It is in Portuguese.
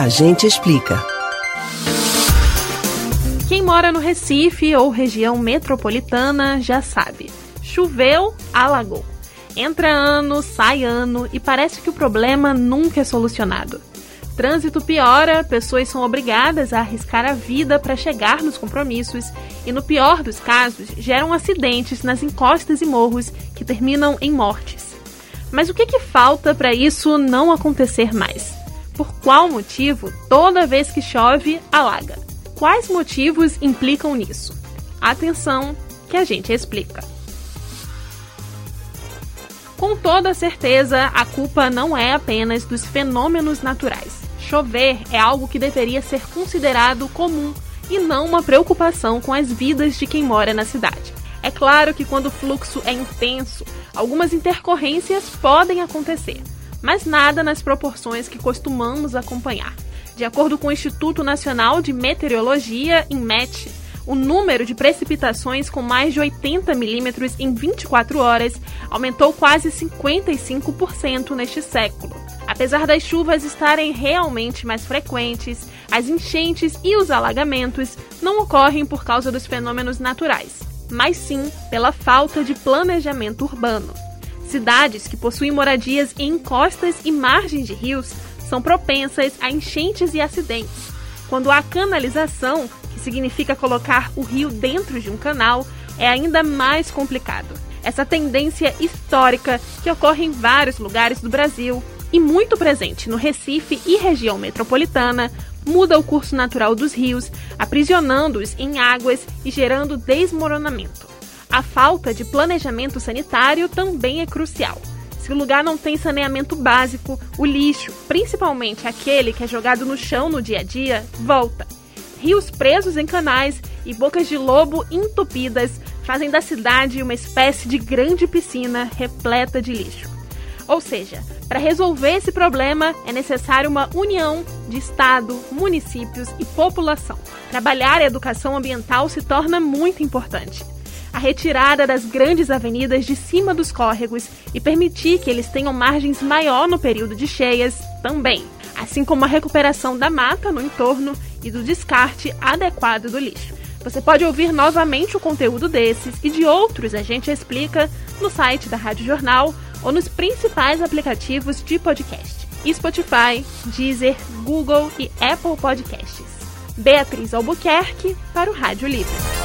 A gente explica. Quem mora no Recife ou região metropolitana já sabe. Choveu, alagou. Entra ano, sai ano e parece que o problema nunca é solucionado. Trânsito piora, pessoas são obrigadas a arriscar a vida para chegar nos compromissos e, no pior dos casos, geram acidentes nas encostas e morros que terminam em mortes. Mas o que, que falta para isso não acontecer mais? Por qual motivo toda vez que chove, alaga? Quais motivos implicam nisso? Atenção, que a gente explica. Com toda certeza, a culpa não é apenas dos fenômenos naturais. Chover é algo que deveria ser considerado comum e não uma preocupação com as vidas de quem mora na cidade. É claro que quando o fluxo é intenso, algumas intercorrências podem acontecer, mas nada nas proporções que costumamos acompanhar. De acordo com o Instituto Nacional de Meteorologia, INMET, o número de precipitações com mais de 80 milímetros em 24 horas aumentou quase 55% neste século. Apesar das chuvas estarem realmente mais frequentes, as enchentes e os alagamentos não ocorrem por causa dos fenômenos naturais, mas sim pela falta de planejamento urbano. Cidades que possuem moradias em encostas e margens de rios são propensas a enchentes e acidentes. Quando há canalização, que significa colocar o rio dentro de um canal, é ainda mais complicado. Essa tendência histórica que ocorre em vários lugares do Brasil e muito presente no Recife e região metropolitana, muda o curso natural dos rios, aprisionando-os em águas e gerando desmoronamento. A falta de planejamento sanitário também é crucial. Se o lugar não tem saneamento básico, o lixo, principalmente aquele que é jogado no chão no dia a dia, volta. Rios presos em canais e bocas de lobo entupidas fazem da cidade uma espécie de grande piscina repleta de lixo. Ou seja, para resolver esse problema é necessário uma união de Estado, municípios e população. Trabalhar a educação ambiental se torna muito importante. A retirada das grandes avenidas de cima dos córregos e permitir que eles tenham margens maior no período de cheias também, assim como a recuperação da mata no entorno e do descarte adequado do lixo. Você pode ouvir novamente o conteúdo desses e de outros a gente explica no site da Rádio Jornal ou nos principais aplicativos de podcast: Spotify, Deezer, Google e Apple Podcasts. Beatriz Albuquerque para o Rádio Livre.